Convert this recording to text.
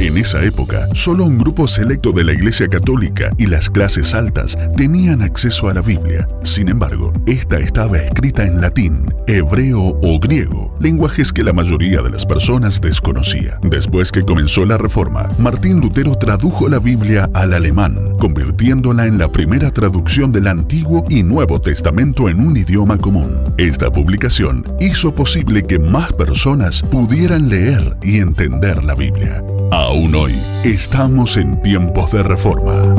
En esa época, solo un grupo selecto de la Iglesia Católica y las clases altas tenían acceso a la Biblia. Sin embargo, esta estaba escrita en latín, hebreo o griego, lenguajes que la mayoría de las personas desconocía. Después que comenzó la Reforma, Martín Lutero tradujo la Biblia al alemán, convirtiéndola en la primera traducción del Antiguo y Nuevo Testamento en un idioma común. Esta publicación hizo posible que más personas pudieran leer y entender la Biblia. Aún hoy, estamos en tiempos de reforma.